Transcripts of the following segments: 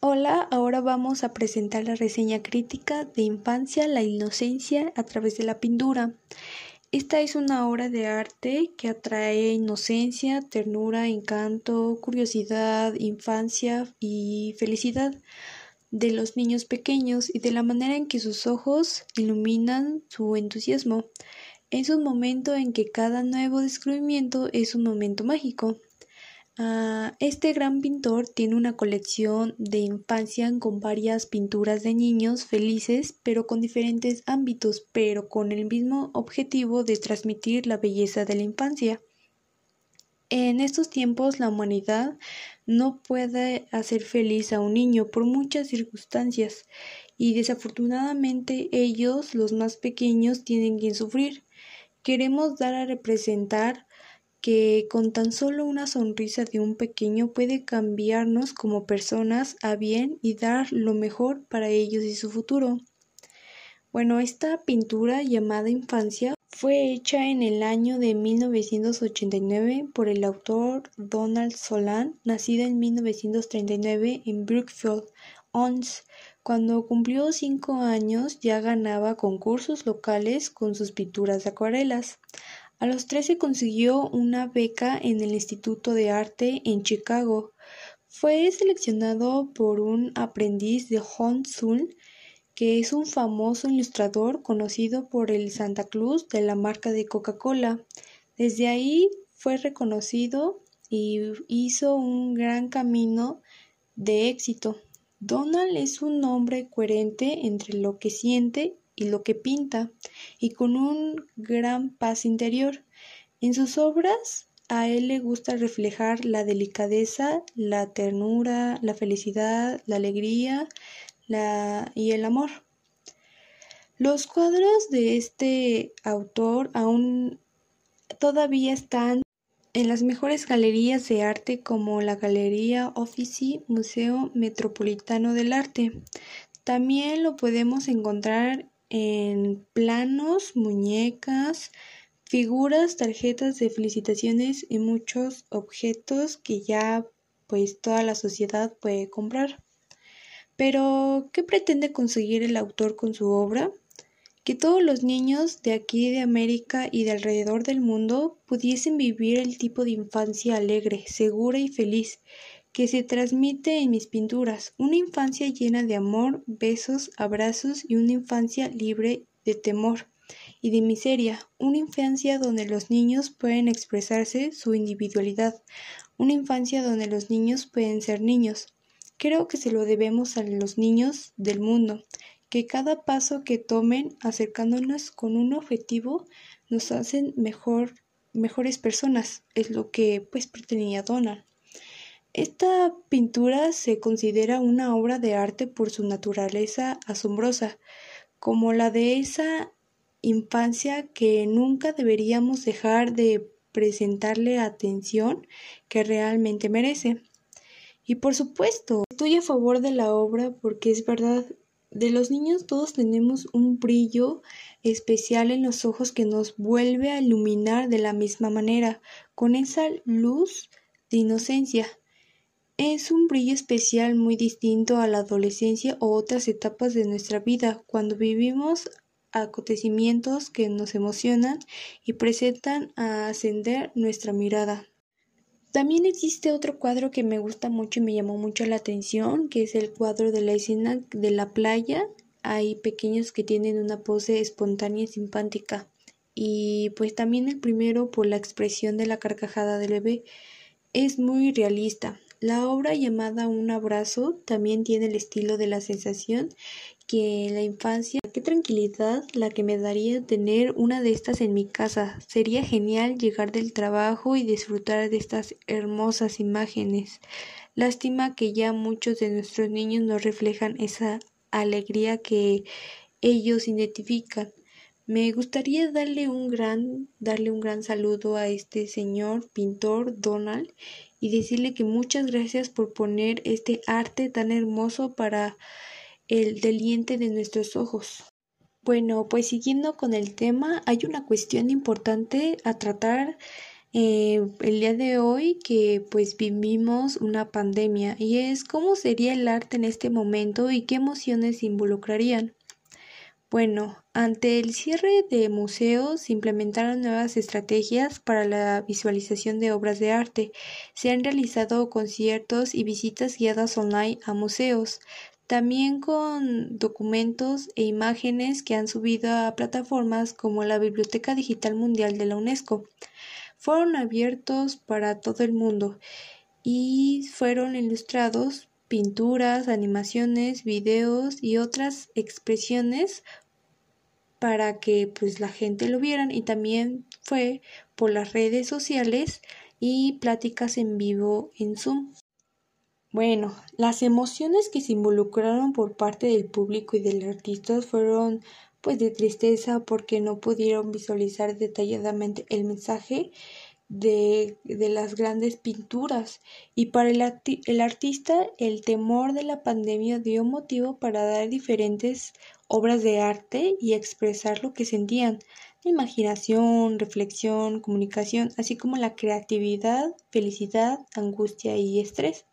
Hola, ahora vamos a presentar la reseña crítica de Infancia, la inocencia a través de la pintura. Esta es una obra de arte que atrae inocencia, ternura, encanto, curiosidad, infancia y felicidad de los niños pequeños y de la manera en que sus ojos iluminan su entusiasmo. Es un momento en que cada nuevo descubrimiento es un momento mágico. Ah, este gran pintor tiene una colección de infancia con varias pinturas de niños felices, pero con diferentes ámbitos, pero con el mismo objetivo de transmitir la belleza de la infancia. En estos tiempos la humanidad no puede hacer feliz a un niño por muchas circunstancias y desafortunadamente ellos, los más pequeños, tienen que sufrir. Queremos dar a representar que con tan solo una sonrisa de un pequeño puede cambiarnos como personas a bien y dar lo mejor para ellos y su futuro. Bueno, esta pintura llamada Infancia fue hecha en el año de 1989 por el autor Donald Solan, nacida en 1939 en Brookfield, Ons. Cuando cumplió cinco años ya ganaba concursos locales con sus pinturas de acuarelas. A los trece consiguió una beca en el Instituto de Arte en Chicago. Fue seleccionado por un aprendiz de Hon Sun, que es un famoso ilustrador conocido por el Santa Cruz de la marca de Coca-Cola. Desde ahí fue reconocido y hizo un gran camino de éxito. Donald es un hombre coherente entre lo que siente y lo que pinta, y con un gran paz interior. En sus obras a él le gusta reflejar la delicadeza, la ternura, la felicidad, la alegría la... y el amor. Los cuadros de este autor aún todavía están en las mejores galerías de arte como la Galería Offici Museo Metropolitano del Arte. También lo podemos encontrar en planos, muñecas, figuras, tarjetas de felicitaciones y muchos objetos que ya pues toda la sociedad puede comprar. Pero, ¿qué pretende conseguir el autor con su obra? Que todos los niños de aquí de América y de alrededor del mundo pudiesen vivir el tipo de infancia alegre, segura y feliz que se transmite en mis pinturas, una infancia llena de amor, besos, abrazos y una infancia libre de temor y de miseria, una infancia donde los niños pueden expresarse su individualidad, una infancia donde los niños pueden ser niños. Creo que se lo debemos a los niños del mundo, que cada paso que tomen acercándonos con un objetivo nos hacen mejor, mejores personas, es lo que pues pretendía Donald. Esta pintura se considera una obra de arte por su naturaleza asombrosa, como la de esa infancia que nunca deberíamos dejar de presentarle atención que realmente merece. Y por supuesto, estoy a favor de la obra porque es verdad, de los niños todos tenemos un brillo especial en los ojos que nos vuelve a iluminar de la misma manera, con esa luz de inocencia. Es un brillo especial muy distinto a la adolescencia o otras etapas de nuestra vida, cuando vivimos acontecimientos que nos emocionan y presentan a ascender nuestra mirada. También existe otro cuadro que me gusta mucho y me llamó mucho la atención, que es el cuadro de la escena de la playa. Hay pequeños que tienen una pose espontánea y simpática. Y pues también el primero por la expresión de la carcajada del bebé es muy realista. La obra llamada Un abrazo también tiene el estilo de la sensación que la infancia, qué tranquilidad la que me daría tener una de estas en mi casa. Sería genial llegar del trabajo y disfrutar de estas hermosas imágenes. Lástima que ya muchos de nuestros niños no reflejan esa alegría que ellos identifican. Me gustaría darle un gran, darle un gran saludo a este señor pintor Donald y decirle que muchas gracias por poner este arte tan hermoso para el deliente de nuestros ojos. Bueno, pues siguiendo con el tema, hay una cuestión importante a tratar eh, el día de hoy que pues vivimos una pandemia y es cómo sería el arte en este momento y qué emociones involucrarían. Bueno, ante el cierre de museos se implementaron nuevas estrategias para la visualización de obras de arte. Se han realizado conciertos y visitas guiadas online a museos, también con documentos e imágenes que han subido a plataformas como la Biblioteca Digital Mundial de la UNESCO fueron abiertos para todo el mundo y fueron ilustrados pinturas, animaciones, videos y otras expresiones para que pues la gente lo vieran y también fue por las redes sociales y pláticas en vivo en Zoom. Bueno, las emociones que se involucraron por parte del público y del artista fueron pues de tristeza porque no pudieron visualizar detalladamente el mensaje de, de las grandes pinturas y para el, el artista el temor de la pandemia dio motivo para dar diferentes obras de arte y expresar lo que sentían imaginación, reflexión, comunicación, así como la creatividad, felicidad, angustia y estrés.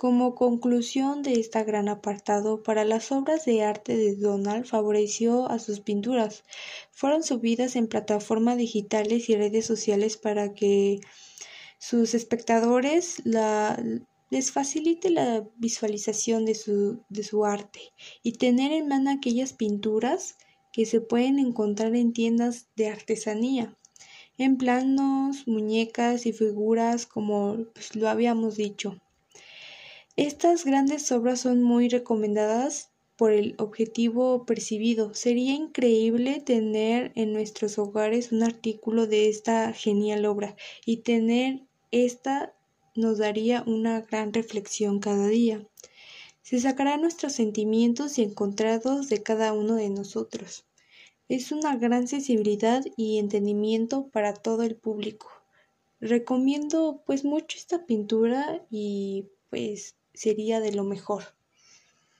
Como conclusión de este gran apartado, para las obras de arte de Donald favoreció a sus pinturas. Fueron subidas en plataformas digitales y redes sociales para que sus espectadores les facilite la visualización de su, de su arte y tener en mano aquellas pinturas que se pueden encontrar en tiendas de artesanía, en planos, muñecas y figuras como pues, lo habíamos dicho. Estas grandes obras son muy recomendadas por el objetivo percibido. Sería increíble tener en nuestros hogares un artículo de esta genial obra y tener esta nos daría una gran reflexión cada día. Se sacará nuestros sentimientos y encontrados de cada uno de nosotros. Es una gran sensibilidad y entendimiento para todo el público. Recomiendo pues mucho esta pintura y pues sería de lo mejor.